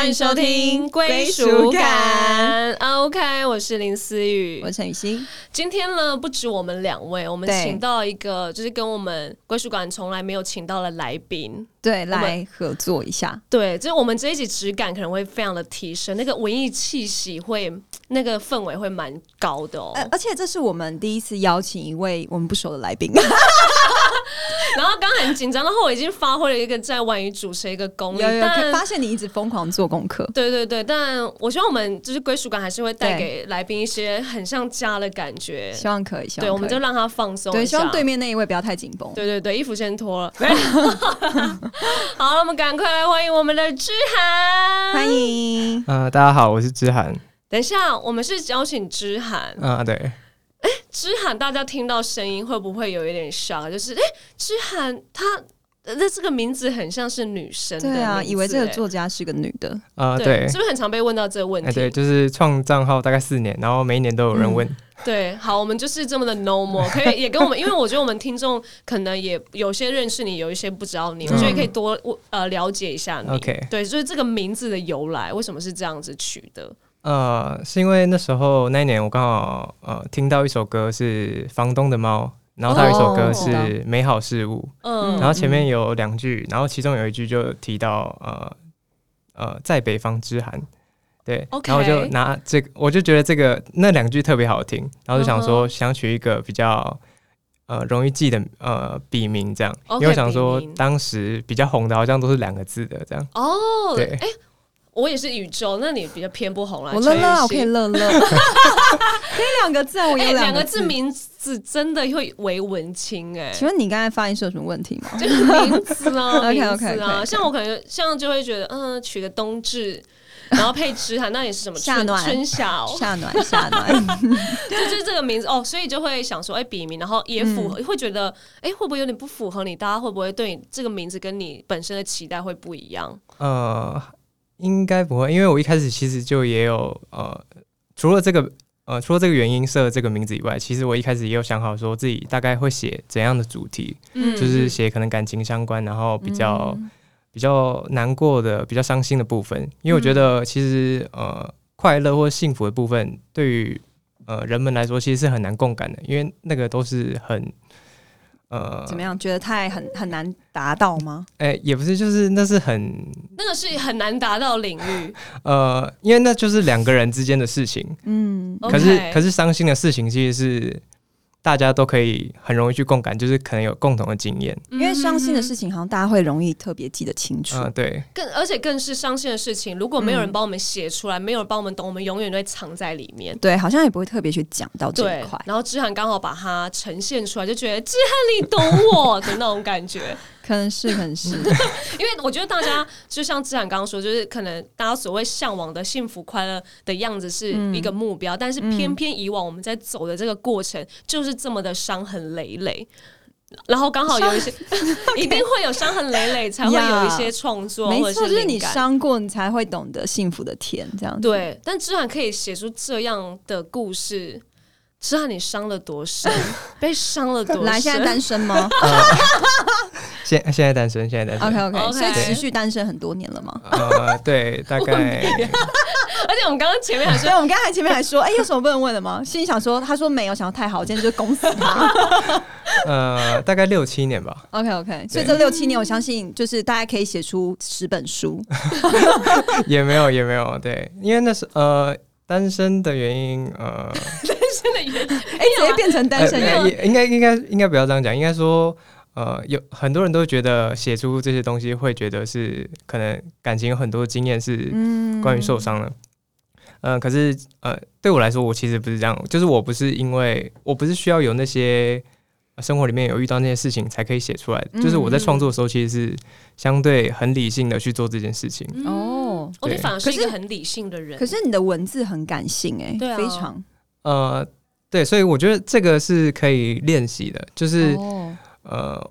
欢迎收听归属感。OK，我是林思雨，我是陈雨欣。今天呢，不止我们两位，我们请到一个，就是跟我们归属感从来没有请到的来宾，对，来合作一下。对，就是我们这一集质感可能会非常的提升，那个文艺气息会，那个氛围会蛮高的哦。而且这是我们第一次邀请一位我们不熟的来宾。然后刚很紧张，然后我已经发挥了一个在万语主持一个功力，但发现你一直疯狂做功课。对对对，但我希望我们就是归属感还是会带给来宾一些很像家的感觉。希望可以，对，我们就让他放松。对，希望对面那一位不要太紧绷。对对对，衣服先脱了。好，我们赶快来欢迎我们的知涵。欢迎。呃，大家好，我是知涵。等一下，我们是邀请知涵。啊，对。哎，知涵，大家听到声音会不会有一点 shock？就是哎，知涵，她那这个名字很像是女生，对啊，以为这个作家是个女的啊，对，是不是很常被问到这个问题？对，就是创账号大概四年，然后每一年都有人问。对，好，我们就是这么的 normal，可以 也跟我们，因为我觉得我们听众可能也有些认识你，有一些不知道你，我觉得可以多呃了解一下你。OK，对，就是这个名字的由来，为什么是这样子取的？呃，是因为那时候那一年我刚好呃听到一首歌是房东的猫，然后他有一首歌是美好事物，嗯，然后前面有两句，然后其中有一句就提到呃呃在北方之寒，对，然后我就拿这个，我就觉得这个那两句特别好听，然后就想说想取一个比较呃容易记的呃笔名这样，因为想说当时比较红的好像都是两个字的这样，哦，对，哎。我也是宇宙，那你比较偏不红了。我乐乐，我可以乐乐，可以两个字，我有两个字，名字真的会为文青哎。请问你刚才发音是有什么问题吗？就是名字啊，OK OK 啊，像我可能像就会觉得，嗯，取个冬至，然后配吃哈，那也是什么夏暖春夏夏暖夏暖，就是这个名字哦，所以就会想说，哎，笔名，然后也符合，会觉得，哎，会不会有点不符合你？大家会不会对你这个名字跟你本身的期待会不一样？呃。应该不会，因为我一开始其实就也有呃，除了这个呃，除了这个原因设这个名字以外，其实我一开始也有想好说自己大概会写怎样的主题，嗯，就是写可能感情相关，然后比较比较难过的、比较伤心的部分，因为我觉得其实呃，快乐或幸福的部分对于呃人们来说其实是很难共感的，因为那个都是很。呃，怎么样？觉得太很很难达到吗？哎，也不是，就是那是很那个是很难达到领域。呃，因为那就是两个人之间的事情。嗯，可是可是伤心的事情其实是。大家都可以很容易去共感，就是可能有共同的经验。因为伤心的事情，好像大家会容易特别记得清楚。嗯，对。更而且更是伤心的事情，如果没有人帮我们写出来，没有人帮我们懂，我们永远都会藏在里面。对，好像也不会特别去讲到这一块。然后志涵刚好把它呈现出来，就觉得志涵你懂我的那种感觉。可能是，可能是，因为我觉得大家就像志涵刚刚说，就是可能大家所谓向往的幸福快乐的样子是一个目标，但是偏偏以往我们在走的这个过程就是这么的伤痕累累，然后刚好有一些一定会有伤痕累累，才会有一些创作，没错，就是你伤过，你才会懂得幸福的甜，这样对。但志涵可以写出这样的故事。知道你伤了多深，被伤了多深？来，现在单身吗？现现在单身，现在单身。OK OK，所以持续单身很多年了吗？呃，对，大概。而且我们刚刚前面还说，我们刚才前面还说，哎，有什么不能问的吗？心里想说，他说没有，想要太好，今天就攻死他。呃，大概六七年吧。OK OK，所以这六七年，我相信就是大家可以写出十本书。也没有，也没有，对，因为那是呃。单身的原因，呃，单身的原因，哎，直接变成单身了。应该应该应该不要这样讲，应该说，呃，有很多人都觉得写出这些东西会觉得是可能感情有很多经验是关于受伤的，嗯，可是呃，对我来说，我其实不是这样，就是我不是因为我不是需要有那些。生活里面有遇到那些事情才可以写出来，就是我在创作的时候其实是相对很理性的去做这件事情。哦，你反而是一个很理性的人，可是你的文字很感性哎，对啊，非常。呃对，所以我觉得这个是可以练习的，就是呃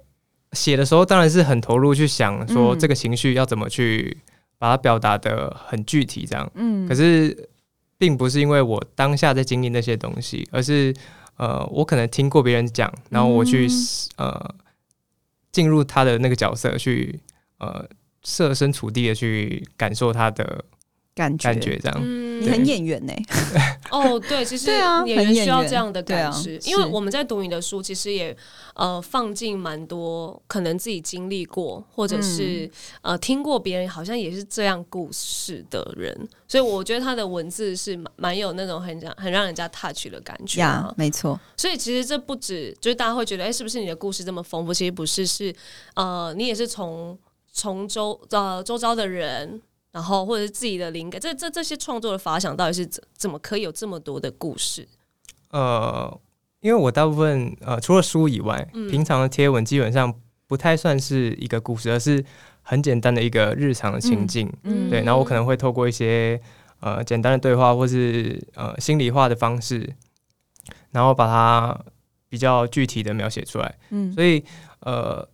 写的时候当然是很投入去想说这个情绪要怎么去把它表达的很具体这样，嗯，可是并不是因为我当下在经历那些东西，而是。呃，我可能听过别人讲，然后我去呃进入他的那个角色，去呃设身处地的去感受他的感觉。感觉这样。嗯。你很演员呢、哦，对，其实演员需要这样的感知，因为我们在读你的书，其实也呃放进蛮多可能自己经历过，或者是、嗯。呃听过别人好像也是这样故事的人，所以我觉得他的文字是蛮蛮有那种很让很让人家 touch 的感觉呀啊。没错，所以其实这不止就是大家会觉得，哎、是不是你的故事这么丰富？其实不是，是呃，你也是从从周呃周遭的人，然后或者是自己的灵感，这这这些创作的发想，到底是怎怎么可以有这么多的故事？呃，因为我大部分呃除了书以外，嗯平常的贴文基本上不太算是一个故事，而是很简单的一个日常的情境。嗯对，然后我可能会透过一些呃简单的对话，或是呃心里话的方式，然后把它比较具体的描写出来。嗯所以呃，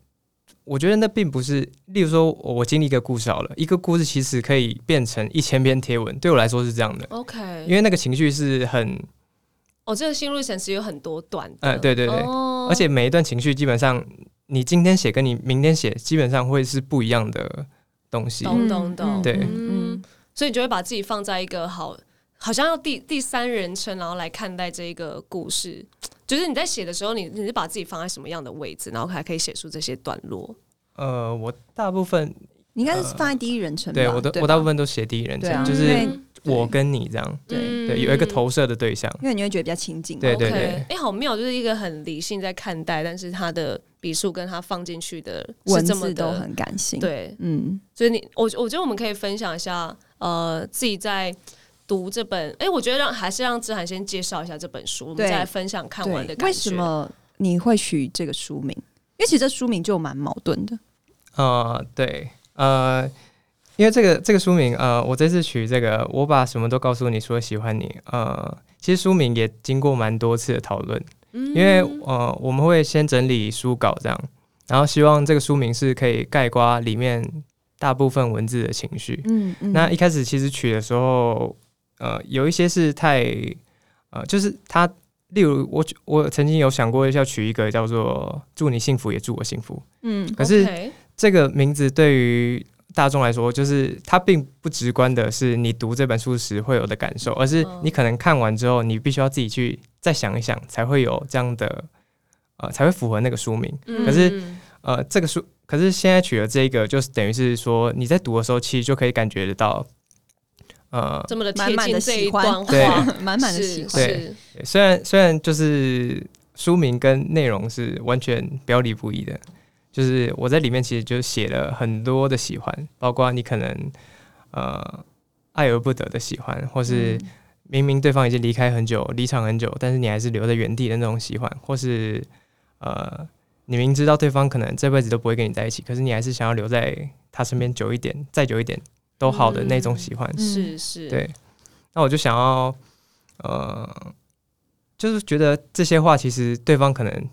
我觉得那并不是，例如说我经历一个故事好了，一个故事其实可以变成一千篇贴文，对我来说是这样的，OK，因为那个情绪是很哦，这个心路历程其实有很多段的，呃，对对对，哦。而且每一段情绪基本上你今天写跟你明天写基本上会是不一样的东西。懂懂懂，对。嗯，所以你就会把自己放在一个好，好像要第第三人称，然后来看待这一个故事。就是你在写的时候，你你是把自己放在什么样的位置，然后还可以写出这些段落。呃，我大部分你应该是放在第一人称吧？对我都吧我大部分都写第一人称，就是我跟你这样，对嗯对，有一个投射的对象。因为你会觉得比较亲近嘛。对对对哎、好妙，就是一个很理性在看待，但是他的笔数跟他放进去的是文字都很感性。，对，嗯，所以你我我觉得我们可以分享一下，呃，自己在读这本，哎、我觉得让还是让志涵先介绍一下这本书，我们再来分享看完的，感觉。为什么你会取这个书名？因为其实这书名就蛮矛盾的。呃，对，呃，因为这个这个书名，呃，我这次取这个，我把什么都告诉你，说喜欢你，呃，其实书名也经过蛮多次的讨论，嗯因为呃，我们会先整理书稿这样，然后希望这个书名是可以概括里面大部分文字的情绪。嗯嗯那一开始其实取的时候，呃，有一些是太，呃，就是他，例如我我曾经有想过要取一个叫做“祝你幸福也祝我幸福嗯”，可是这个名字对于大众来说，就是它并不直观的是你读这本书时会有的感受，而是嗯你可能看完之后，你必须要自己去再想一想，才会有这样的，呃，才会符合那个书名。嗯可是呃，这个书，可是现在取了这个，就是等于是说你在读的时候，其实就可以感觉得到，呃，这么的贴满满近这一的喜欢段对。话，满满的 喜欢。是。虽然虽然就是书名跟内容是完全表里不一的，就是我在里面其实就写了很多的喜欢，包括你可能呃爱而不得的喜欢，或是明明对方已经离开很久、离场很久，但是你还是留在原地的那种喜欢，或是呃你明知道对方可能这辈子都不会跟你在一起，可是你还是想要留在他身边久一点、再久一点都好的那种喜欢。嗯是是，对，那我就想要，呃，就是觉得这些话其实对方可能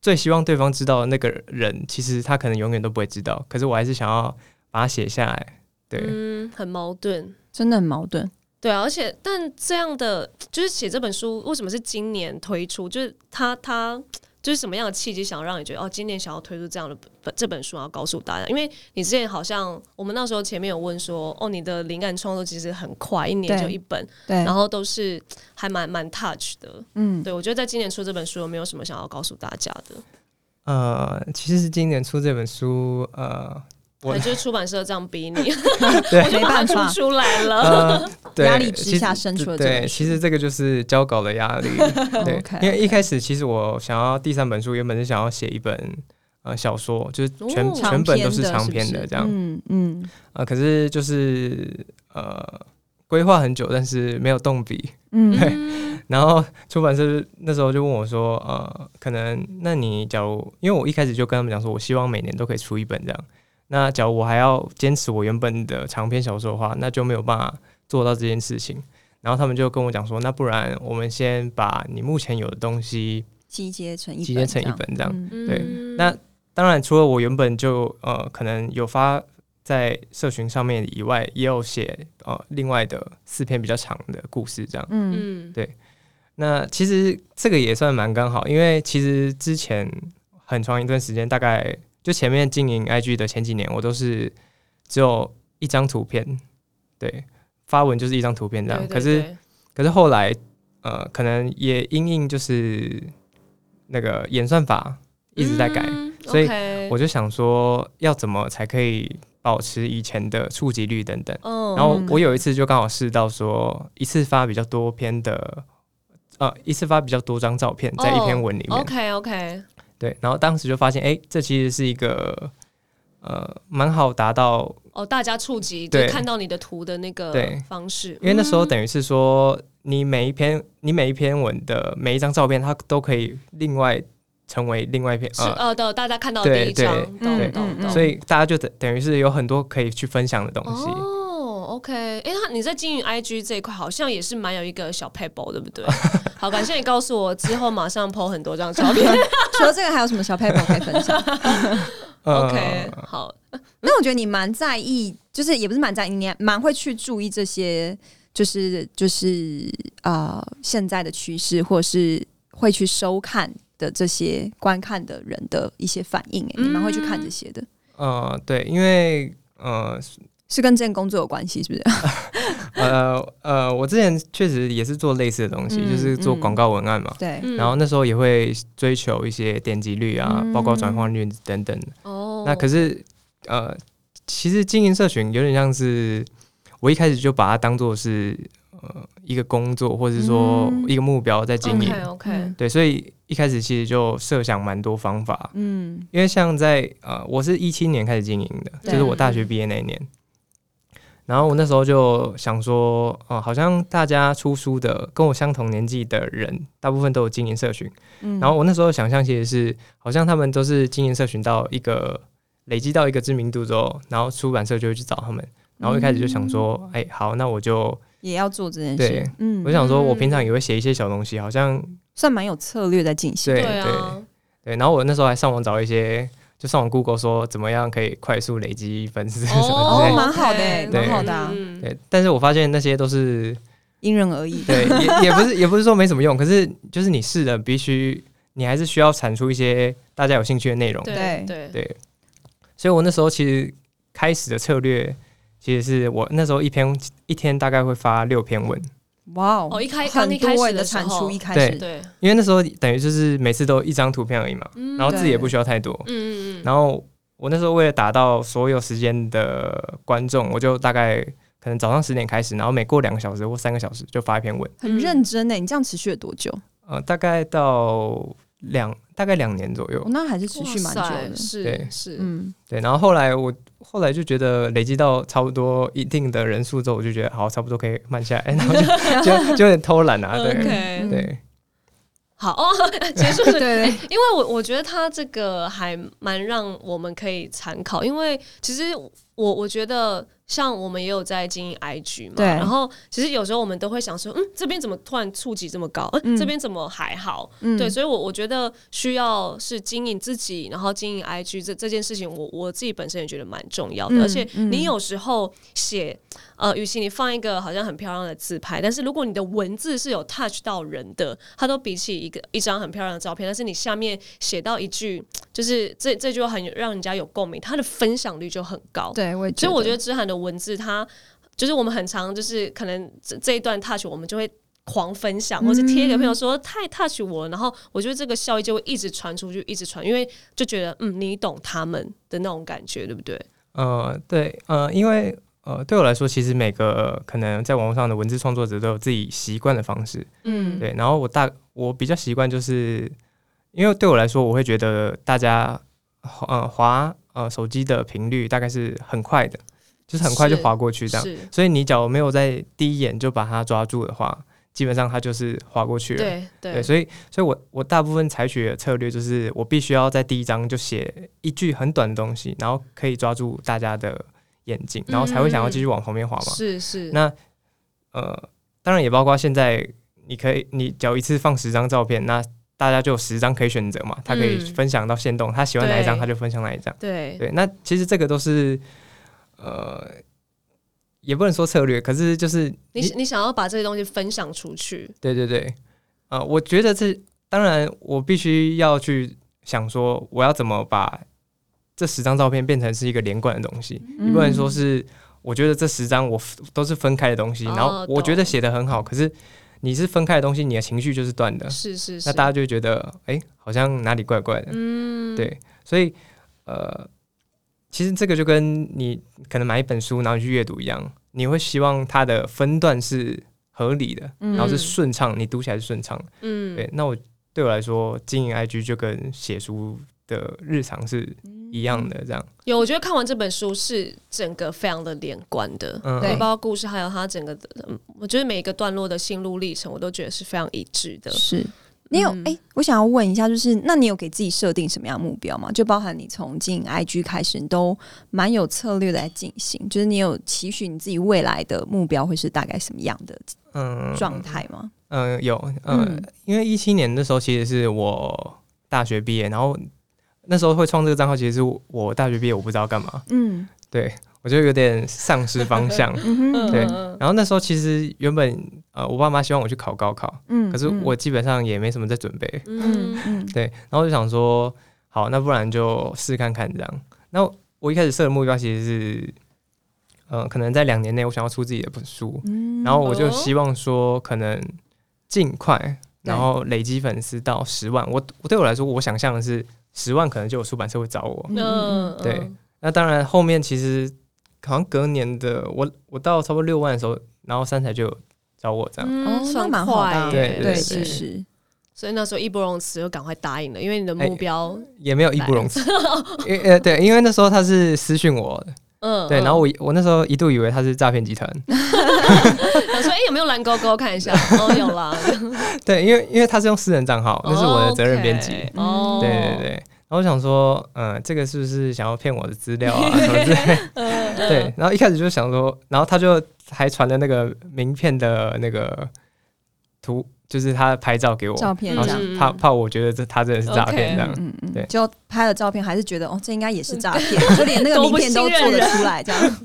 最希望对方知道的那个人，其实他可能永远都不会知道，可是我还是想要把它写下来。对，嗯，很矛盾。真的很矛盾。对啊，而且但这样的就是写这本书，为什么是今年推出？就是他他就是什么样的契机，想让你觉得哦，今年想要推出这样的本这本书，要告诉大家？因为你之前好像我们那时候前面有问说，哦，你的灵感创作其实很快，一年就一本，对，然后都是还蛮蛮 touch 的。嗯，对我觉得在今年出这本书，有没有什么想要告诉大家的？呃，其实是今年出这本书，呃，我就是出版社这样逼你，对 我就把它没办法出出来了。压力之下生出了这对，其实这个就是交稿的压力。对因为一开始其实我想要第三本书，原本是想要写一本呃小说，就是全、哦全本都是长长篇的这样。嗯嗯呃，可是就是呃规划很久，但是没有动笔。嗯，嗯然后出版社那时候就问我说，呃，可能那你假如因为我一开始就跟他们讲说，我希望每年都可以出一本这样。那假如我还要坚持我原本的长篇小说的话，那就没有办法做到这件事情。然后他们就跟我讲说，那不然我们先把你目前有的东西集结成一本集结成一本这样。嗯对嗯那当然，除了我原本就呃可能有发在社群上面以外，也有写呃另外的四篇比较长的故事这样。嗯嗯那其实这个也算蛮刚好，因为其实之前很长一段时间，大概就前面经营 IG 的前几年，我都是只有一张图片，对，发文就是一张图片这样。可是可是后来呃，可能也因应就是那个演算法一直在改，嗯所以我就想说要怎么才可以保持以前的触及率等等。嗯然后我有一次就刚好试到说一次发比较多篇的，呃，一次发比较多张照片在一篇文里面。OK OK，对，然后当时就发现，哎、这其实是一个呃蛮好达到，哦，大家触及就对看到你的图的那个方式，因为那时候嗯等于是说，你每一篇你每一篇文的每一张照片，它都可以另外成为另外一篇是呃，呃的，大家看到的第一张，对懂对。所以大家就等等于是有很多可以去分享的东西。哦，OK，哎、那你在经营 IG 这一块好像也是蛮有一个小 paper，对不对？好，感谢你告诉我，之后马上 po 很多张照片。除了这个，还有什么小 paper 可以分享？呃 OK，好，那我觉得你蛮在意，就是也不是蛮在意，你还蛮会去注意这些，就是就是啊现在的趋势，或是会去收看的这些观看的人的一些反应、欸，你蛮会去看这些的，呃，对，因为呃是跟这件工作有关系，是不是？呃呃，我之前确实也是做类似的东西，嗯就是做嗯广告文案嘛。对，嗯然后那时候也会追求一些点击率啊，嗯包括转换率等等。哦，那可是呃，其实经营社群有点像是我一开始就把它当做是呃一个工作，或者是说嗯一个目标在经营。对，所以一开始其实就设想蛮多方法，嗯因为像在呃，我是一七年开始经营的，就是我大学毕业那一年。然后我那时候就想说，呃，好像大家出书的跟我相同年纪的人，大部分都有经营社群。嗯然后我那时候想象其实是，好像他们都是经营社群到一个累积到一个知名度之后，然后出版社就会去找他们。然后一开始就想说，哎、好，那我就也要做这件对事，嗯我，想说，我平常也会写一些小东西，好像算蛮有策略在进行，对对啊，对。然后我那时候还上网找一些，就上网 Google 说怎么样可以快速累积粉丝什么之哦类的。蛮好的蛮好的啊。嗯对，但是我发现那些都是因人而异，对，也 也不是也不是说没什么用，可是就是你试了，必须你还是需要产出一些大家有兴趣的内容。对对。对。对，所以我那时候其实开始的策略，其实是我那时候一篇一天大概会发六篇文，哇哦哦一开刚很一开始的产出，一开始。对，因为那时候等于就是每次都一张图片而已嘛，嗯。然后字也不需要太多，嗯嗯嗯，然后我那时候为了达到所有时间的观众，我就大概可能早上十点开始，然后每过两个小时或三个小时就发一篇文，很认真欸呢。你这样持续了多久？呃，大概到两大概两年左右。哦，，那还是持续蛮久的。是对。是，嗯，对，然后后来我后来就觉得累积到差不多一定的人数之后，我就觉得好，差不多可以慢下来，然后就就就有点偷懒啊，对。对，好哦，结束了。对，因为我我觉得他这个还蛮让我们可以参考，因为其实我我觉得像我们也有在经营 IG 嘛，然后其实有时候我们都会想说，嗯，这边怎么突然触及这么高？嗯，嗯这边怎么还好？嗯对，所以我我觉得需要是经营自己，然后经营 IG 这这件事情我，我自己本身也觉得蛮重要的。嗯而且嗯你有时候写，呃，与其你放一个好像很漂亮的自拍，但是如果你的文字是有 touch 到人的，它都比起一个一张很漂亮的照片，但是你下面写到一句，就是这这句话很让人家有共鸣，它的分享率就很高。对，我也所以我觉得。得知涵的文字，它就是我们很常就是可能这这一段 touch 我们就会狂分享，或是贴给朋友说太 touch 我了，然后我觉得这个效益就会一直传出去，一直传，因为就觉得嗯你懂他们的那种感觉，对不对？呃，对，呃，因为呃，对我来说，其实每个可能在网络上的文字创作者都有自己习惯的方式，嗯，对，然后我大我比较习惯就是，因为对我来说，我会觉得大家呃滑呃手机的频率大概是很快的，就是很快就滑过去这样，所以你假如没有在第一眼就把它抓住的话，基本上它就是滑过去了。对所以，所以我我大部分采取的策略就是，我必须要在第一章就写一句很短的东西，然后可以抓住大家的眼睛，然后才会想要继续往旁边滑嘛。是是，那呃，当然也包括现在，你可以你只要一次放十张照片，那大家就有十张可以选择嘛，他可以嗯。分享到线动，他喜欢哪一张他就分享哪一张。对。对，那其实这个都是呃，也不能说策略，可是就是你你想要把这些东西分享出去，对对对，呃，我觉得这当然我必须要去想说，我要怎么把这十张照片变成是一个连贯的东西。你不能说是我觉得这十张我都是分开的东西，然后我觉得写的很好，可是你是分开的东西，你的情绪就是断的，是是，那大家就会觉得哎，好像哪里怪怪的，嗯，对，所以呃，其实这个就跟你可能买一本书然后去阅读一样，你会希望它的分段是合理的，然后是顺畅，你读起来是顺畅，嗯，对，那我对我来说经营 IG 就跟写书。的日常是一样的，这样有。我觉得看完这本书是整个非常的连贯的，对，包括故事，还有它整个的，我觉得每一个段落的心路历程，我都觉得是非常一致的。是你有哎，我想要问一下，就是那你有给自己设定什么样目标吗？就包含你从进 IG 开始，你都蛮有策略的在进行，就是你有期许你自己未来的目标会是大概什么样的嗯状态吗？嗯，有嗯，因为一七年的时候其实是我大学毕业，然后。那时候会创这个账号，其实是我大学毕业，我不知道干嘛。嗯，对我就有点丧失方向。对，然后那时候其实原本呃，我爸妈希望我去考高考，嗯，可是我基本上也没什么在准备。嗯嗯，对，然后就想说，好，那不然就试看看这样。那我一开始设的目标其实是，呃，可能在两年内我想要出自己的本书，然后我就希望说，可能尽快，然后累积粉丝到十万。我我对我来说，我想象的是。十万可能就有出版社会找我，嗯，对。那当然，后面其实好像隔年的我，我到差不多六万的时候，然后三彩就找我这样，哦，算蛮快，对对是。所以那时候义不容辞，就赶快答应了，因为你的目标也没有义不容辞，因呃对，因为那时候他是私讯我的。嗯，对，然后我我那时候一度以为他是诈骗集团，我说哎有没有蓝勾勾？看一下，哦有啦，对，因为因为他是用私人账号，那是我的责任编辑，哦，对对对，然后我想说，嗯，这个是不是想要骗我的资料啊？什么之类，对，然后一开始就想说，然后他就还传了那个名片的那个图。就是他拍照给我照片，怕怕我觉得这他真的是诈骗这样，嗯嗯，对，就拍了照片，还是觉得哦，这应该也是诈骗，就连那个名片都做得出来这样。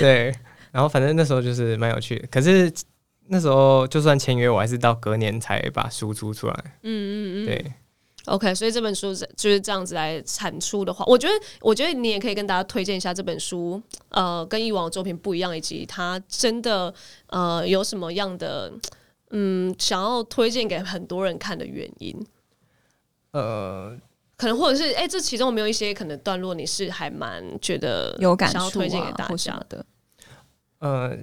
对，然后反正那时候就是蛮有趣的，可是那时候就算签约，我还是到隔年才把书出出来。嗯嗯嗯，对。OK，所以这本书就是这样子来产出的话，我觉得我觉得你也可以跟大家推荐一下这本书，呃，跟以往的作品不一样，以及它真的呃有什么样的。嗯，想要推荐给很多人看的原因，呃，可能或者是哎，这其中有没有一些可能段落你是还蛮觉得有感想要推荐给大家的？呃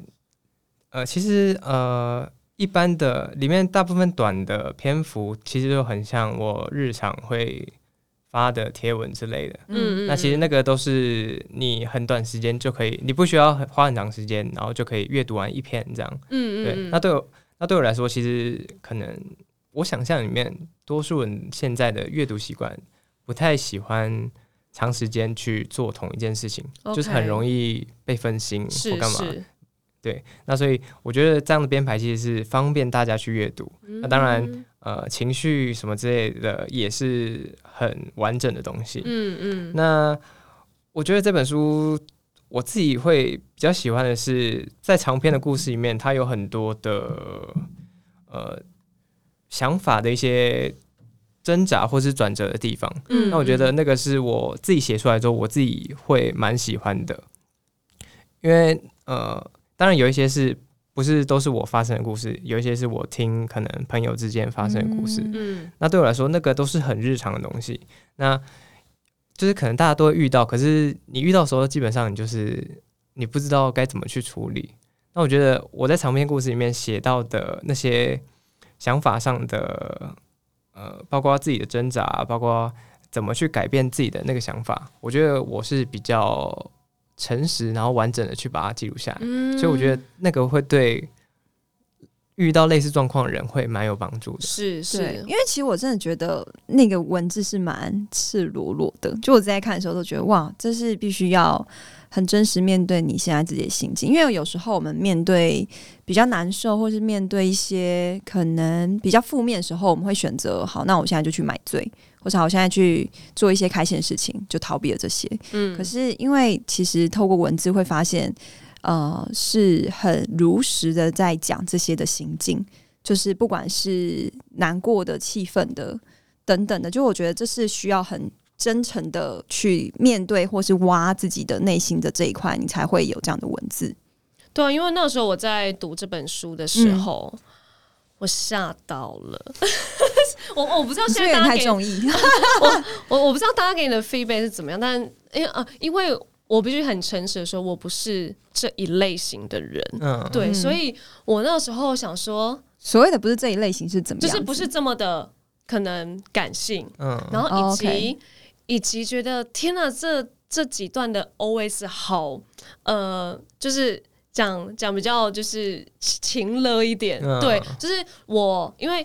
呃，其实呃，一般的里面大部分短的篇幅其实都很像我日常会发的贴文之类的。嗯嗯，那其实那个都是你很短时间就可以，你不需要花很长时间，然后就可以阅读完一篇这样。嗯嗯，对，那对我。那对我来说，其实可能我想象里面，多数人现在的阅读习惯不太喜欢长时间去做同一件事情，就是很容易被分心或干嘛。对，那所以我觉得这样的编排其实是方便大家去阅读。那当然，呃，情绪什么之类的也是很完整的东西。嗯嗯。那我觉得这本书。我自己会比较喜欢的是，在长篇的故事里面，它有很多的呃想法的一些挣扎或是转折的地方。嗯，那我觉得那个是我自己写出来之后，我自己会蛮喜欢的。因为呃，当然有一些是不是都是我发生的故事，有一些是我听可能朋友之间发生的故事。嗯，那对我来说，那个都是很日常的东西。那就是可能大家都会遇到，可是你遇到的时候，基本上你就是你不知道该怎么去处理。那我觉得我在长篇故事里面写到的那些想法上的，呃，包括自己的挣扎，包括怎么去改变自己的那个想法，我觉得我是比较诚实，然后完整的去把它记录下来。所以我觉得那个会对。遇到类似状况的人会蛮有帮助的，是是，因为其实我真的觉得那个文字是蛮赤裸裸的，就我在看的时候都觉得哇，这是必须要很真实面对你现在自己的心境，因为有时候我们面对比较难受，或是面对一些可能比较负面的时候，我们会选择好，那我现在就去买醉，或者我现在去做一些开心的事情，就逃避了这些。嗯，可是因为其实透过文字会发现。呃，是很如实的在讲这些的行径，就是不管是难过的、气愤的等等的，就我觉得这是需要很真诚的去面对或是挖自己的内心的这一块，你才会有这样的文字。对啊，因为那时候我在读这本书的时候，我吓到了。我我不知道现在大家太中意 我我我不知道大家给你的 feedback 是怎么样，但因为啊，因为我必须很诚实的说，我不是这一类型的人。嗯，对，所以我那时候想说，所谓的不是这一类型是怎么，就是不是这么的可能感性。嗯，然后以及以及觉得天呐，这这几段的 OS 好，呃，就是。讲讲比较就是情乐一点，对，就是我因为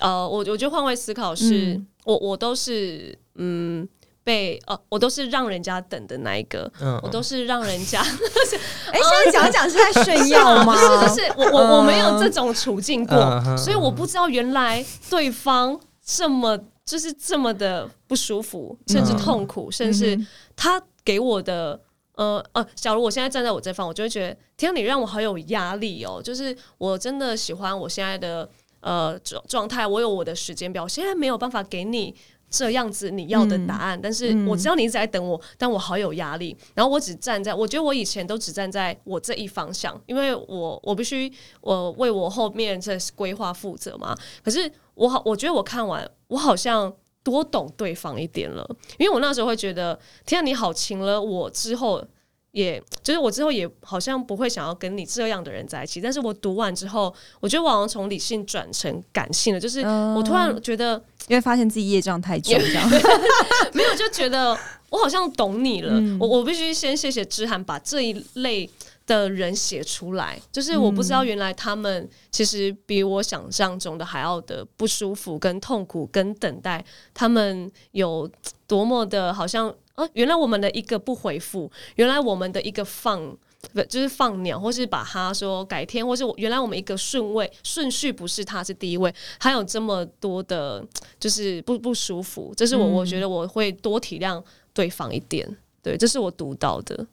呃，我我觉得换位思考是我我都是嗯被呃我都是让人家等的那一个，我都是让人家 哎，现在讲讲是在炫 耀吗？不是，是我我我没有这种处境过，所以我不知道原来对方这么就是这么的不舒服，甚至痛苦，甚至他给我的。呃呃，假如我现在站在我这方，我就会觉得，天啊，你让我好有压力哦。就是我真的喜欢我现在的呃状状态，我有我的时间表，现在没有办法给你这样子你要的答案。但是我知道你一直在等我，但我好有压力。然后我只站在，我觉得我以前都只站在我这一方向，因为我我必须我为我后面这规划负责嘛。可是我好，我觉得我看完，我好像。多懂对方一点了，因为我那时候会觉得，天啊，你好情了，我之后也就是我之后也好像不会想要跟你这样的人在一起。但是我读完之后，我觉得我好像从理性转成感性了，就是我突然觉得，因为发现自己业障太重，这样 没有就觉得我好像懂你了。我我必须先谢谢志涵把这一类。的人写出来，就是我不知道原来他们其实比我想象中的还要的不舒服、跟痛苦、跟等待，他们有多么的好像啊，原来我们的一个不回复，原来我们的一个放不就是放鸟，或是把他说改天，或是我原来我们一个顺位顺序不是他是第一位，还有这么多的，就是不不舒服，这是我我觉得我会多体谅对方一点，对，这是我读到的。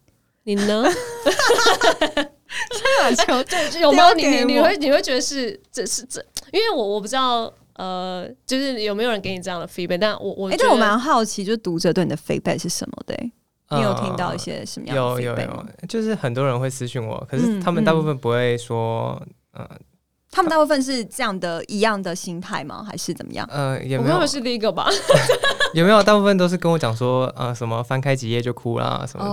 你呢？这球 对有没有你你你会你会觉得是这是这？因为我我不知道呃，就是有没有人给你这样的 feedback？但我我哎，但我蛮好奇，就读者对你的 feedback 是什么的？你有听到一些什么样的？有有有，就是很多人会私信我，可是他们大部分不会说呃。他们大部分是这样的一样的心态吗？还是怎么样？呃，也没有是第一个吧？有没有？大部分都是跟我讲说，呃，什么翻开几页就哭啦，什么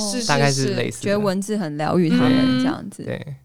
之类，是大概是类似，觉得文字很疗愈他们这样子。对，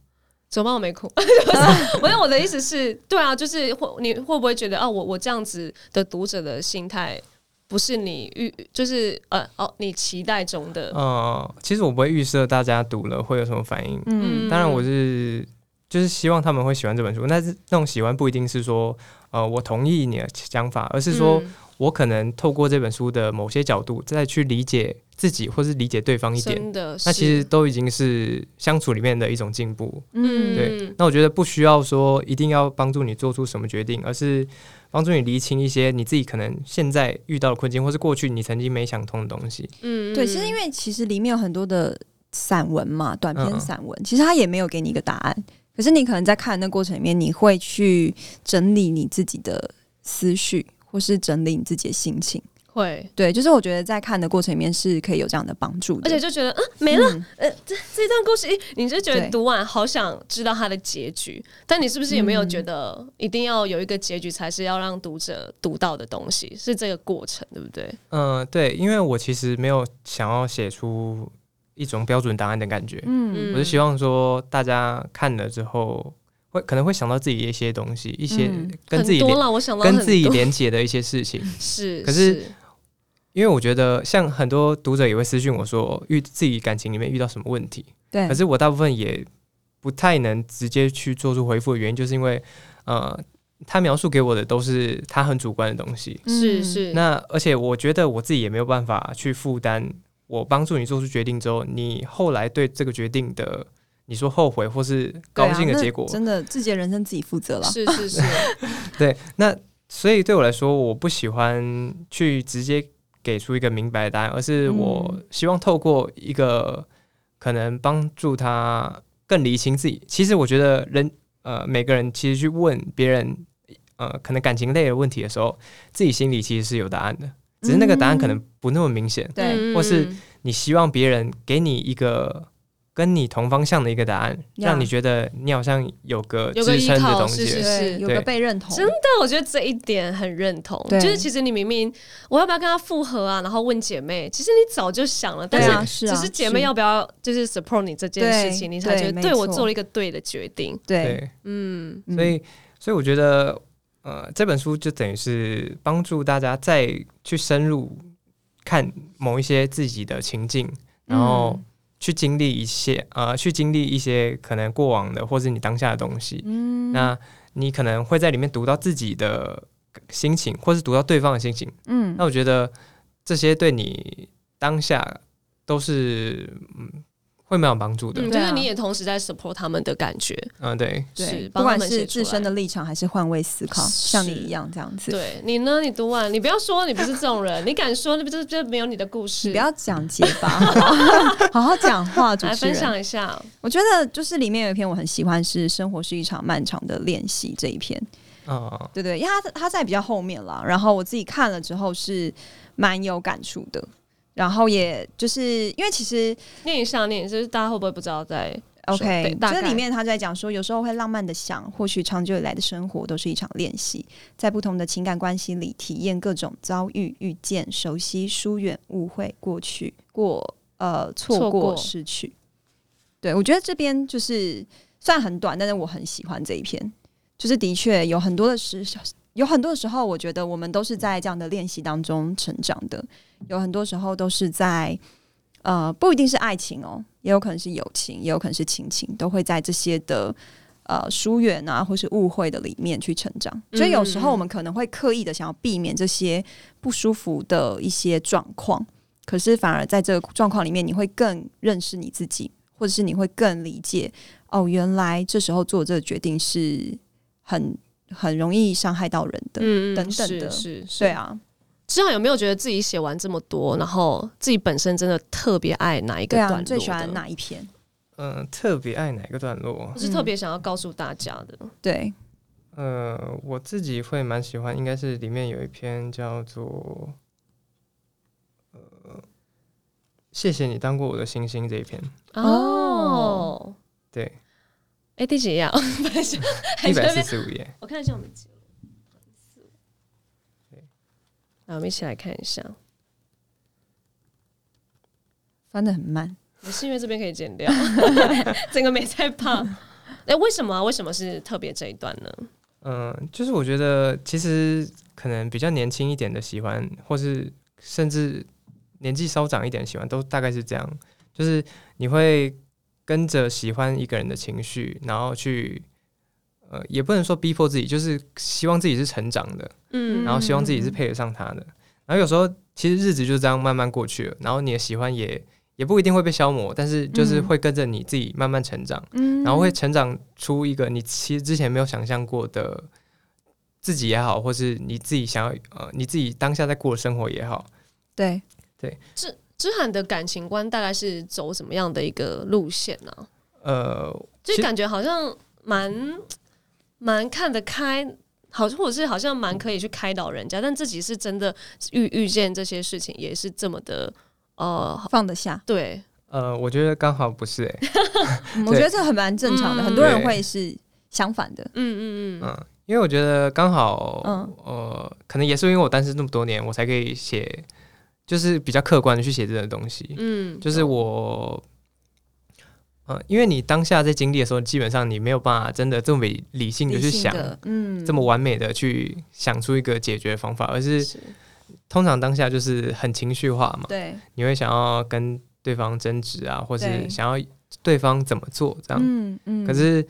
怎么我没哭？我我的意思是，对啊，就是会你会不会觉得啊，我我这样子的读者的心态不是你预，就是呃哦，你期待中的？嗯，其实我不会预设大家读了会有什么反应。嗯，当然我是。就是希望他们会喜欢这本书，但是那种喜欢不一定是说，呃，我同意你的想法，而是说我可能透过这本书的某些角度再去理解自己，或是理解对方一点。那其实都已经是相处里面的一种进步。嗯，对。那我觉得不需要说一定要帮助你做出什么决定，而是帮助你厘清一些你自己可能现在遇到的困境，或是过去你曾经没想通的东西。嗯，对。其实因为其实里面有很多的散文嘛，短篇散文，其实他也没有给你一个答案。可是你可能在看那过程里面，你会去整理你自己的思绪，或是整理你自己的心情。会，对，就是我觉得在看的过程里面是可以有这样的帮助的。而且就觉得，嗯，没了，呃，这这段故事，你就觉得读完好想知道它的结局。但你是不是也没有觉得一定要有一个结局才是要让读者读到的东西？是这个过程，对不对？嗯，对，因为我其实没有想要写出。一种标准答案的感觉，嗯，我是希望说大家看了之后会可能会想到自己一些东西，一些跟自己跟自己连接的一些事情 是。可是因为我觉得，像很多读者也会私信我说，遇自己感情里面遇到什么问题，对。可是我大部分也不太能直接去做出回复的原因，就是因为呃，他描述给我的都是他很主观的东西，是是。那而且我觉得我自己也没有办法去负担。我帮助你做出决定之后，你后来对这个决定的，你说后悔或是高兴的结果，真的自己的人生自己负责了。是是是，对。那所以对我来说，我不喜欢去直接给出一个明白的答案，而是我希望透过一个可能帮助他更理清自己。其实我觉得人呃，每个人其实去问别人呃，可能感情类的问题的时候，自己心里其实是有答案的。只是那个答案可能不那么明显，对，或是你希望别人给你一个。跟你同方向的一个答案，让你觉得你好像有个支撑的东西，有个被认同。真的，我觉得这一点很认同。就是其实你明明我要不要跟他复合啊？然后问姐妹，其实你早就想了，但是只是姐妹要不要就是 support 你这件事情，你才觉得对我做了一个对的决定。对，嗯，所以所以我觉得，呃，这本书就等于是帮助大家再去深入看某一些自己的情境，然后。去经历一些呃，去经历一些可能过往的或是你当下的东西，嗯，那你可能会在里面读到自己的心情，或是读到对方的心情，嗯，那我觉得这些对你当下都是嗯。会蛮有帮助的，就是你也同时在 support 他们的感觉。嗯，对，对，不管是自身的立场还是换位思考，像你一样这样子。对你呢？你读完，你不要说你不是这种人，你敢说那不就就没有你的故事？不要讲结巴，好好讲话。来分享一下，我觉得就是里面有一篇我很喜欢，是《生活是一场漫长的练习》这一篇。哦，对对，因为他他在比较后面了，然后我自己看了之后是蛮有感触的。然后也就是因为其实念一下念，就是大家会不会不知道在 OK？这里面他在讲说，有时候会浪漫的想，或许长久以来的生活都是一场练习，在不同的情感关系里体验各种遭遇、遇见、熟悉、疏远、误会、过去、过呃错过、失去。对我觉得这边就是算很短，但是我很喜欢这一篇，就是的确有很多的时有很多的时候，我觉得我们都是在这样的练习当中成长的。有很多时候都是在，呃，不一定是爱情哦，也有可能是友情，也有可能是亲情，都会在这些的呃疏远啊，或是误会的里面去成长。所以有时候我们可能会刻意的想要避免这些不舒服的一些状况，可是反而在这个状况里面，你会更认识你自己，或者是你会更理解哦，原来这时候做这个决定是很很容易伤害到人的，嗯等等的，是，对啊。之后有没有觉得自己写完这么多，然后自己本身真的特别爱哪一个段落？最喜欢哪一篇？嗯，特别爱哪个段落？我是特别想要告诉大家的。对，呃，我自己会蛮喜欢，应该是里面有一篇叫做“呃，谢谢你当过我的星星”这一篇。哦，对。哎，第几页？一百四十五页。我看一下我们。我们一起来看一下，翻的很慢，也是因为这边可以剪掉，整个没在怕。哎，为什么？为什么是特别这一段呢？嗯，就是我觉得其实可能比较年轻一点的喜欢，或是甚至年纪稍长一点喜欢，都大概是这样。就是你会跟着喜欢一个人的情绪，然后去。呃，也不能说逼迫自己，就是希望自己是成长的，嗯，然后希望自己是配得上他的。然后有时候其实日子就这样慢慢过去了，然后你的喜欢也也不一定会被消磨，但是就是会跟着你自己慢慢成长，嗯，然后会成长出一个你其实之前没有想象过的自己也好，或是你自己想要呃你自己当下在过的生活也好，对对。志志涵的感情观大概是走什么样的一个路线呢？呃，就感觉好像蛮。蛮看得开，好，或者是好像蛮可以去开导人家，但自己是真的遇遇见这些事情，也是这么的呃放得下。对，呃，我觉得刚好不是，哎，我觉得这很蛮正常的，很多人会是相反的。嗯嗯嗯嗯，因为我觉得刚好，呃，可能也是因为我单身那么多年，我才可以写，就是比较客观的去写这些东西。嗯，就是我。嗯，因为你当下在经历的时候，基本上你没有办法真的这么理性的去想，嗯，这么完美的去想出一个解决方法，而是通常当下就是很情绪化嘛，对，你会想要跟对方争执啊，或是想要对方怎么做这样，嗯。嗯，可是，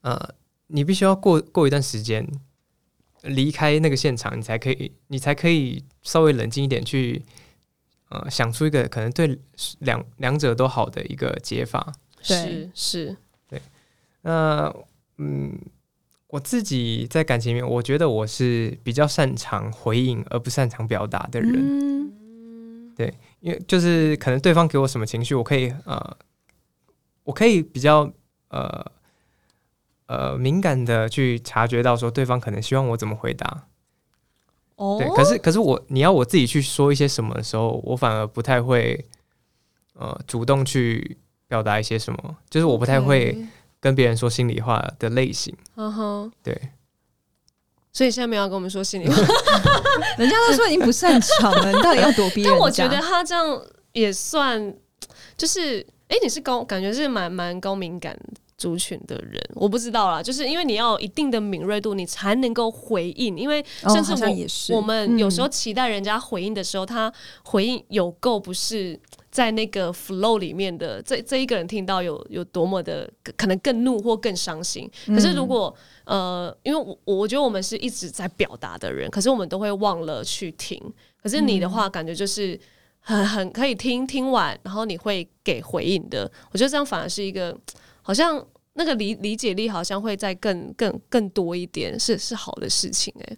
呃，你必须要过过一段时间离开那个现场，你才可以，你才可以稍微冷静一点去。呃，想出一个可能对两两者都好的一个解法，是是，对。那嗯，我自己在感情里面，我觉得我是比较擅长回应而不擅长表达的人。嗯，对，因为就是可能对方给我什么情绪，我可以呃，我可以比较呃呃敏感的去察觉到说对方可能希望我怎么回答。哦，对，可是可是我你要我自己去说一些什么的时候，我反而不太会，呃，主动去表达一些什么，就是我不太会跟别人说心里话的类型。嗯哼，对。所以现在没有跟我们说心里话，人家都说已经不擅长了，你到底要躲避？但我觉得他这样也算，就是哎，你是高，感觉是蛮蛮高敏感族群的人，我不知道啦，就是因为你要有一定的敏锐度，你才能够回应，因为甚至我我们有时候期待人家回应的时候，他回应有够不是。在那个 flow 里面的这这一个人听到有有多么的可能更怒或更伤心，可是如果呃，因为我我觉得我们是一直在表达的人，可是我们都会忘了去听。可是你的话，感觉就是很很可以听听完，然后你会给回应的。我觉得这样反而是一个好像那个理理解力好像会再更更更多一点，是是好的事情哎。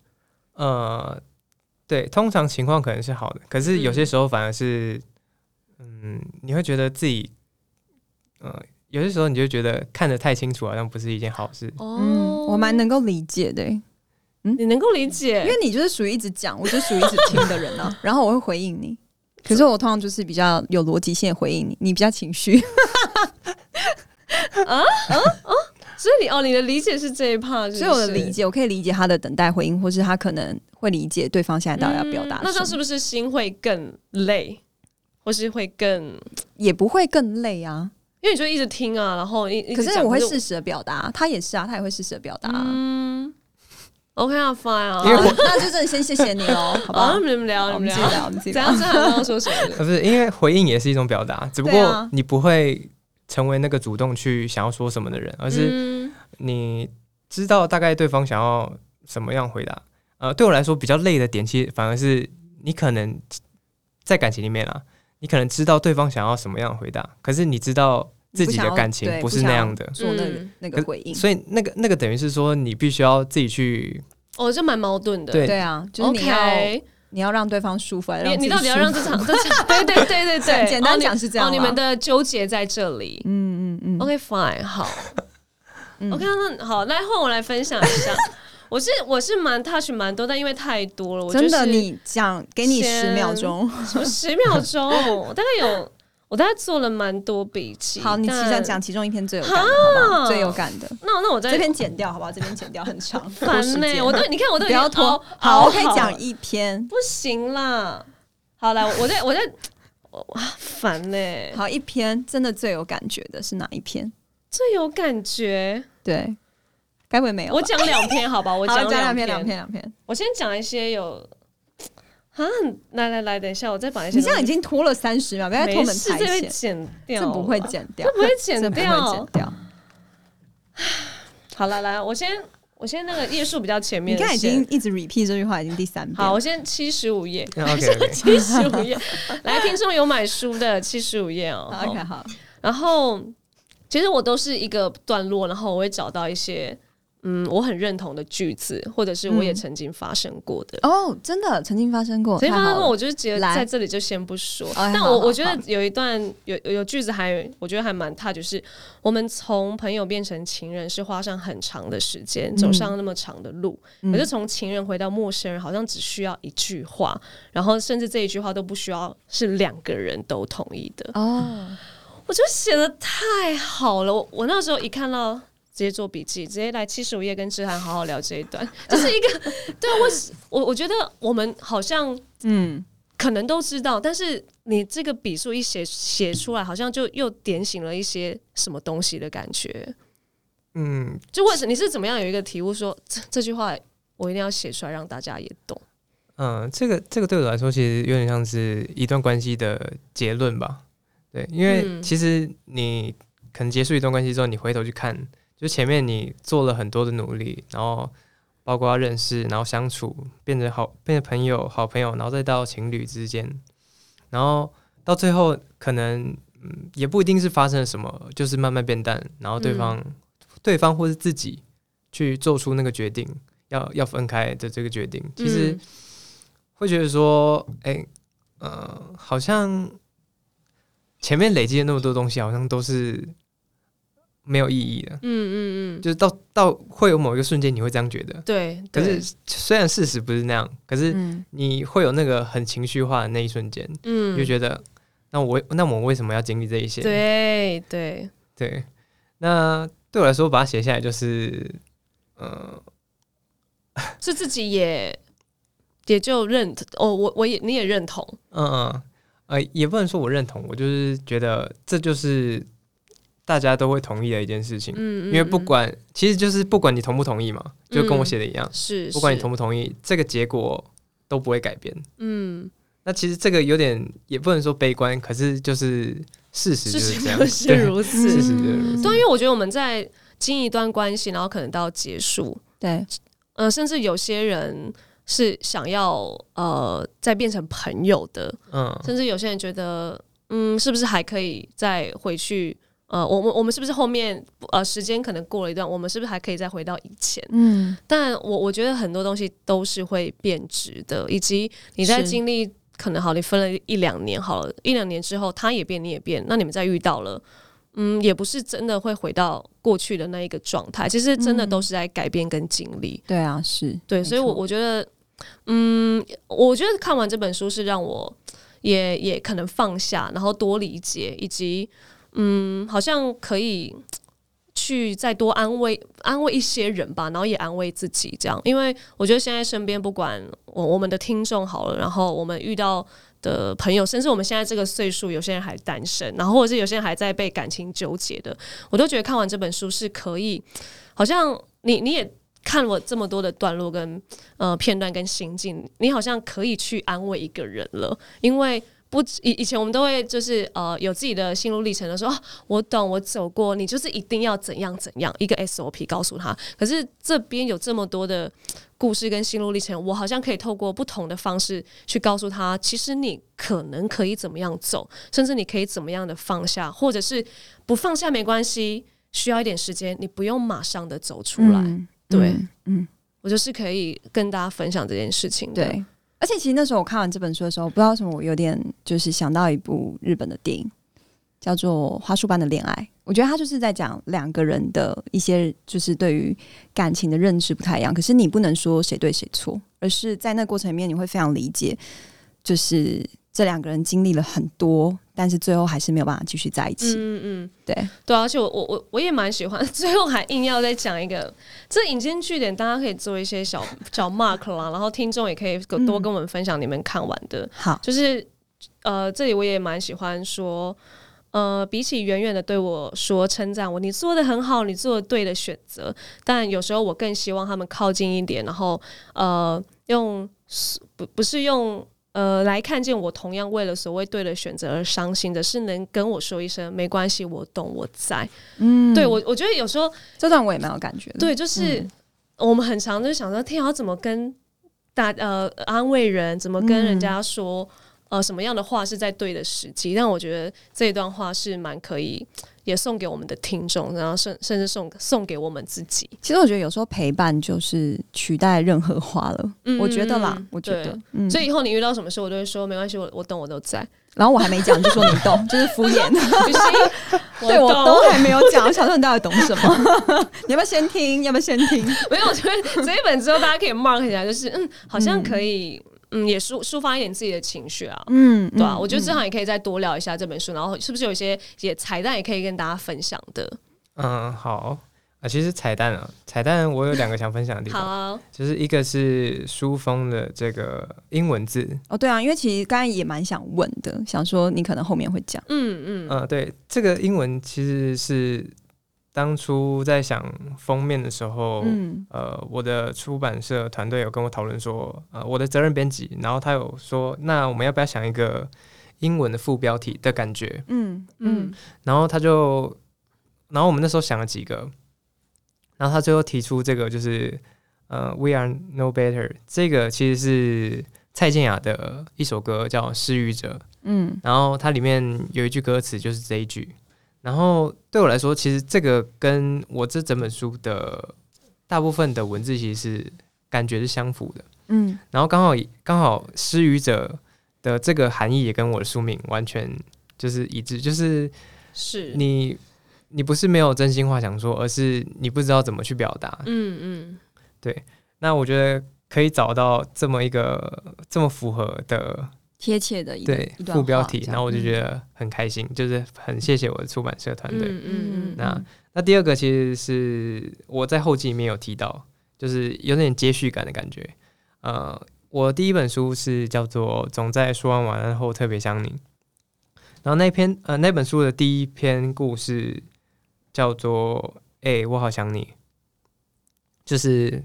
呃，对，通常情况可能是好的，可是有些时候反而是。嗯，你会觉得自己，呃，有些时候你就觉得看得太清楚，好像不是一件好事。哦，我蛮能够理解的。嗯，你能够理解，因为你就是属于一直讲，我就属于一直听的人啊。然后我会回应你，可是我通常就是比较有逻辑性回应你，你比较情绪。啊啊啊！所以你哦，你的理解是这一 part，所以我的理解，我可以理解他的等待回应，或是他可能会理解对方现在到底要表达。那这样是不是心会更累？或是会更也不会更累啊，因为你就一直听啊，然后一可是我会适时的表达，他也是啊，他也会适时的表达。嗯，OK 啊，Fine 啊，那就真的先谢谢你 喽，好吧？你们聊，你们聊，我们自己聊。怎样？刚刚说什么？不是，因为回应也是一种表达，只不过你不会成为那个主动去想要说什么的人，而是你知道大概对方想要什么样回答。呃，对我来说比较累的点，其实反而是你可能在感情里面啊。你可能知道对方想要什么样的回答，可是你知道自己的感情不是那样的，做那个那个回应，所以那个那个等于是说你必须要自己去，哦，这蛮矛盾的，对。对啊，就是你要你要让对方舒服，你你到底要让这场这场，对对对对对，简单讲是这样，你们的纠结在这里，嗯嗯嗯，OK fine 好，OK 那好，来换我来分享一下。我是我是蛮 touch 蛮多，但因为太多了，我真的你讲给你十秒钟，十秒钟，大概有我大概做了蛮多笔记。好，你其实讲其中一篇最有感，好不好？最有感的。那那我在这边剪掉，好不好？这边剪掉很长，烦呢。我都你看我都不要拖，好，我可以讲一篇，不行啦。好来，我在我在哇烦呢。好，一篇真的最有感觉的是哪一篇？最有感觉，对。该不会没有？我讲两篇，好吧，我 讲两篇，两篇，两篇。我先讲一些有啊，来来来，等一下，我再把一些。你这样已经拖了三十秒，不要拖门台这会剪掉，这不会剪掉，这不会剪掉，不会剪掉。好了，来，我先，我先那个页数比较前面。你看，已经一直 repeat 这句话，已经第三遍。好，我先七十五页，七十五页。来，听众有买书的七十五页哦。OK，好。然后，其实我都是一个段落，然后我会找到一些。嗯，我很认同的句子，或者是我也曾经发生过的哦，真的曾经发生过，曾经发生过，我就是觉得在这里就先不说。但我我觉得有一段有有句子还我觉得还蛮踏，就是我们从朋友变成情人是花上很长的时间，走上那么长的路，可是从情人回到陌生人，好像只需要一句话，然后甚至这一句话都不需要是两个人都同意的哦。我觉得写的太好了，我我那时候一看到。直接做笔记，直接来七十五页跟志涵好好聊这一段，这是一个 对我我我觉得我们好像嗯可能都知道，但是你这个笔数一写写出来，好像就又点醒了一些什么东西的感觉。嗯，就为什你是怎么样有一个体悟说这这句话我一定要写出来让大家也懂？嗯，这个这个对我来说其实有点像是一段关系的结论吧。对，因为其实你可能结束一段关系之后，你回头去看。就前面你做了很多的努力，然后包括认识，然后相处，变成好，变成朋友，好朋友，然后再到情侣之间，然后到最后可能嗯也不一定是发生了什么，就是慢慢变淡，然后对方对方或是自己去做出那个决定，要要分开的这个决定，其实会觉得说，哎，呃，好像前面累积的那么多东西，好像都是。没有意义的。嗯嗯嗯，就是到到会有某一个瞬间，你会这样觉得。对，可是虽然事实不是那样，可是你会有那个很情绪化的那一瞬间，嗯，就觉得那我那我为什么要经历这一些？对对对，那对我来说，把它写下来就是，呃，是自己也也就认哦，我我也你也认同，嗯嗯，呃，也不能说我认同，我就是觉得这就是。大家都会同意的一件事情，嗯因为不管，其实就是不管你同不同意嘛，就跟我写的一样，是不管你同不同意，这个结果都不会改变。嗯，那其实这个有点也不能说悲观，可是就是事实就是这样，是如此，事实就是如此。对，因为我觉得我们在经一段关系，然后可能到结束，对，呃，甚至有些人是想要呃再变成朋友的，嗯，甚至有些人觉得，嗯，是不是还可以再回去？呃，我们我们是不是后面呃时间可能过了一段，我们是不是还可以再回到以前？嗯，但我我觉得很多东西都是会变质的，以及你在经历可能好，你分了一两年好了，一两年之后他也变，你也变，那你们再遇到了，嗯，也不是真的会回到过去的那一个状态，其实真的都是在改变跟经历。对啊，是对，所以，我我觉得，嗯，我觉得看完这本书是让我也也可能放下，然后多理解，以及。嗯，好像可以去再多安慰安慰一些人吧，然后也安慰自己这样，因为我觉得现在身边不管我我们的听众好了，然后我们遇到的朋友，甚至我们现在这个岁数，有些人还单身，然后或者是有些人还在被感情纠结的，我都觉得看完这本书是可以，好像你你也看了这么多的段落跟呃片段跟心境，你好像可以去安慰一个人了，因为。不以以前我们都会就是呃有自己的心路历程的时候，我懂我走过，你就是一定要怎样怎样一个 SOP 告诉他。可是这边有这么多的故事跟心路历程，我好像可以透过不同的方式去告诉他，其实你可能可以怎么样走，甚至你可以怎么样的放下，或者是不放下没关系，需要一点时间，你不用马上的走出来。对，嗯，我就是可以跟大家分享这件事情。对。而且其实那时候我看完这本书的时候，不知道什么我有点就是想到一部日本的电影，叫做《花束般的恋爱》。我觉得他就是在讲两个人的一些就是对于感情的认知不太一样。可是你不能说谁对谁错，而是在那过程里面你会非常理解，就是这两个人经历了很多。但是最后还是没有办法继续在一起。嗯嗯，对对，而且我我我我也蛮喜欢，最后还硬要再讲一个这引经据典，大家可以做一些小 小 mark 啦，然后听众也可以多跟我们分享你们看完的。好，就是呃，这里我也蛮喜欢说，呃，比起远远的对我说称赞我，你做的很好，你做的对的选择，但有时候我更希望他们靠近一点，然后呃，用不不是用。呃，来看见我同样为了所谓对的选择而伤心的，是能跟我说一声没关系，我懂，我在。嗯，对我，我觉得有时候这段我也蛮有感觉的。对，就是我们很常就想说，天要怎么跟大呃安慰人，怎么跟人家说呃什么样的话是在对的时机。但我觉得这一段话是蛮可以。也送给我们的听众，然后甚甚至送送给我们自己。其实我觉得有时候陪伴就是取代任何话了。嗯，我觉得啦，我觉得。所以以后你遇到什么事，我都会说没关系，我我懂，我都在。然后我还没讲，就说你懂，就是敷衍。对我都还没有讲，我想说你到底懂什么？你要不要先听？要不要先听？没有，我觉得这一本之后大家可以 mark 一下，就是嗯，好像可以。嗯，也抒抒发一点自己的情绪啊，嗯，对啊，我觉得正好也可以再多聊一下这本书，然后是不是有一些也彩蛋也可以跟大家分享的？嗯，好。啊，其实彩蛋啊，彩蛋我有两个想分享的。地方，好，就是一个是书封的这个英文字。哦，对啊，因为其实刚才也蛮想问的，想说你可能后面会讲，嗯嗯。嗯，对，这个英文其实是。当初在想封面的时候，嗯，呃，我的出版社团队有跟我讨论说，呃，我的责任编辑，然后他有说，那我们要不要想一个英文的副标题的感觉？嗯嗯，然后他就，然后我们那时候想了几个，然后他最后提出这个，就是呃，We are no better，这个其实是蔡健雅的一首歌，叫《失语者》，嗯，然后它里面有一句歌词就是这一句。然后对我来说，其实这个跟我这整本书的大部分的文字其实是感觉是相符的，嗯。然后刚好刚好失语者的这个含义也跟我的书名完全就是一致，就是是你你不是没有真心话想说，而是你不知道怎么去表达。嗯嗯，对。那我觉得可以找到这么一个这么符合的贴切的一个对副标题，然后我就觉得很开心，就是很谢谢我的出版社团队。嗯嗯嗯，那那第二个其实是我在后记里面有提到，就是有点接续感的感觉。呃，我第一本书是叫做《总在说完晚安后特别想你》，然后那篇呃那本书的第一篇故事叫做“哎、我好想你”，就是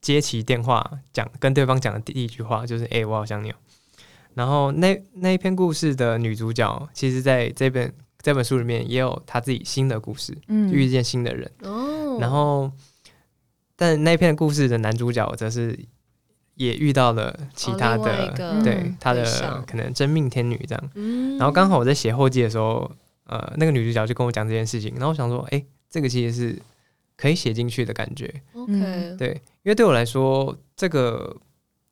接起电话讲跟对方讲的第一句话就是“哎、我好想你、哦”。然后那那一篇故事的女主角，其实在这本这本书里面也有她自己新的故事，嗯遇见新的人。哦，然后，但那篇故事的男主角则是也遇到了其他的，对嗯他的可能真命天女这样。嗯，然后刚好我在写后记的时候，呃，那个女主角就跟我讲这件事情，然后我想说，哎、这个其实是可以写进去的感觉。OK，对，因为对我来说，这个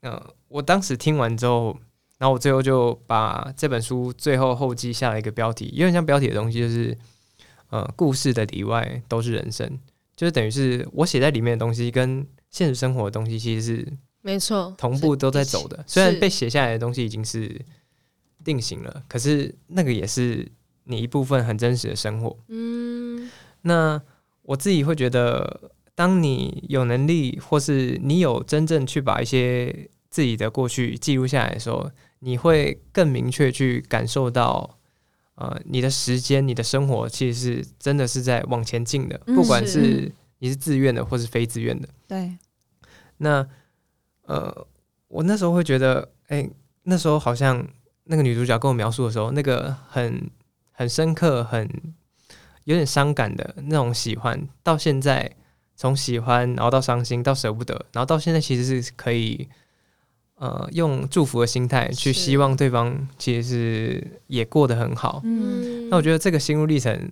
呃，我当时听完之后，然后我最后就把这本书最后后记下了一个标题，有点像标题的东西，就是呃，故事的里外都是人生，就是等于是我写在里面的东西跟现实生活的东西其实是没错，同步都在走的。虽然被写下来的东西已经是定型了，可是那个也是你一部分很真实的生活。嗯那我自己会觉得，当你有能力，或是你有真正去把一些自己的过去记录下来的时候，你会更明确去感受到，呃，你的时间、你的生活其实是真的是在往前进的，嗯不管是是你是自愿的或是非自愿的。对，那呃，我那时候会觉得，哎、那时候好像那个女主角跟我描述的时候，那个很很深刻、很有点伤感的那种喜欢，到现在从喜欢，然后到伤心，到舍不得，然后到现在其实是可以。呃，用祝福的心态去希望对方其实是也过得很好。嗯，嗯，那我觉得这个心路历程，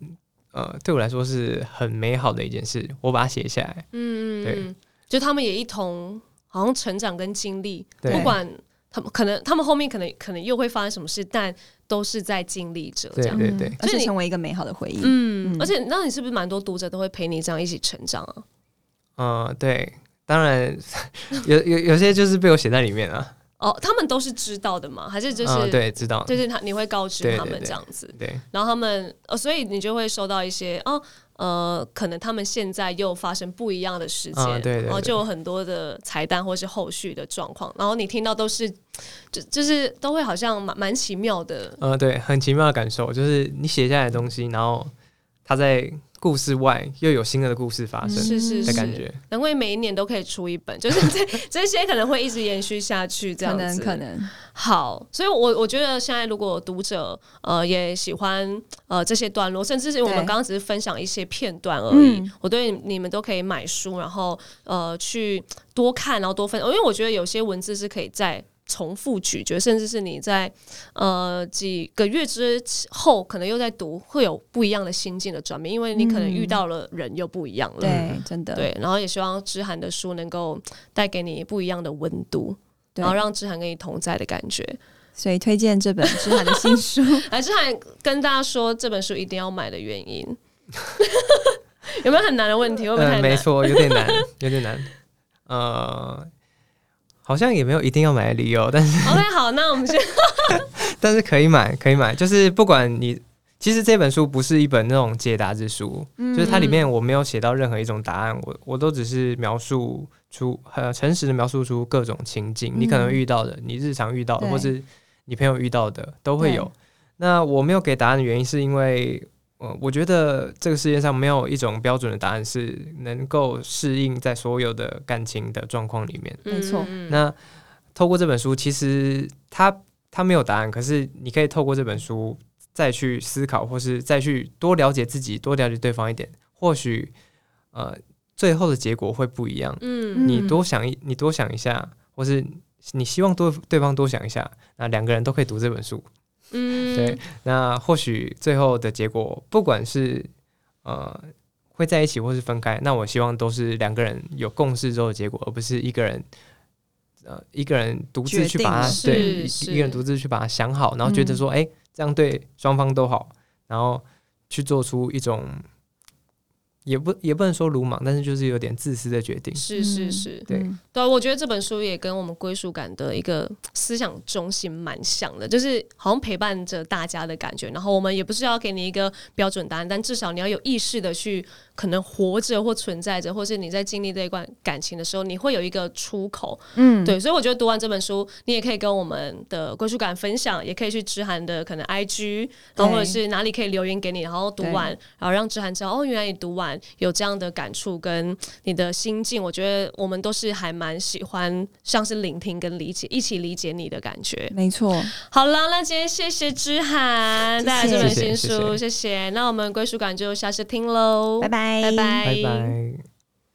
呃，对我来说是很美好的一件事。我把它写下来，嗯，对嗯，就他们也一同好像成长跟经历，对不管他们可能他们后面可能可能又会发生什么事，但都是在经历着这样。对对而且成为一个美好的回忆。嗯，嗯而且那你是不是蛮多读者都会陪你这样一起成长啊？嗯、对，当然 有有有些就是被我写在里面啊，哦，他们都是知道的吗？还是就是、嗯，对，知道，就是他你会告知他们这样子，对，然后他们呃，所以你就会收到一些哦。呃，可能他们现在又发生不一样的事件，嗯对对然后就有很多的彩蛋或是后续的状况，然后你听到都是，就就是都会好像蛮蛮奇妙的，呃，对，很奇妙的感受，就是你写下来的东西，然后它在故事外又有新的故事发生是是是。的感觉，难怪每一年都可以出一本，就是这 这些可能会一直延续下去，这样子。能可能，好，所以我我觉得现在如果读者呃也喜欢呃这些段落，甚至是我们刚刚只是分享一些片段而已，嗯。我对你们都可以买书，然后呃去多看，然后多分，因为我觉得有些文字是可以再重复咀嚼，甚至是你在呃几个月之后可能又在读，会有不一样的心境的转变，因为你可能遇到了人又不一样了。对，真的，对，然后也希望知涵的书能够带给你不一样的温度，然后让知涵跟你同在的感觉。所以推荐这本知涵的新书。来，知涵跟大家说这本书一定要买的原因，有没有很难的问题？会不会太呃，难？没错，有点难，有点难，呃，好像也没有一定要买的理由，但是 OK，好，那我们先 但是可以买，可以买，就是不管你。其实这本书不是一本那种解答之书，就是它里面我没有写到任何一种答案，我我都只是描述出呃诚实的描述出各种情境，你可能遇到的，你日常遇到的，或是你朋友遇到的都会有。那我没有给答案的原因是因为，呃，我觉得这个世界上没有一种标准的答案是能够适应在所有的感情的状况里面。没错嗯那透过这本书，其实它它没有答案，可是你可以透过这本书再去思考，或是再去多了解自己，多了解对方一点，或许呃最后的结果会不一样。嗯你多想一，你多想一下，或是你希望多对方多想一下，那两个人都可以读这本书。嗯，对，那或许最后的结果，不管是呃会在一起或是分开，那我希望都是两个人有共识之后的结果，而不是一个人呃一个人独自去把它对一一个人独自去把它想好，然后觉得嗯。说，哎、这样对双方都好，然后去做出一种也不也不能说鲁莽，但是就是有点自私的决定。是是是，对对，我觉得这本书也跟我们归属感的一个思想中心蛮像的，就是好像陪伴着大家的感觉。然后我们也不是要给你一个标准答案，但至少你要有意识的去可能活着或存在着，或是你在经历这一段感情的时候，你会有一个出口。嗯，对，所以我觉得读完这本书，你也可以跟我们的归属感分享，也可以去知涵的可能 IG，然后或者是哪里可以留言给你，然后读完，然后让知涵知道哦，原来你读完。有这样的感触跟你的心境，我觉得我们都是还蛮喜欢，像是聆听跟理解，一起理解你的感觉。没错。好了，那今天谢谢知涵带来这本新书，谢谢。那我们归属感就下次听喽，拜拜，拜拜，拜拜。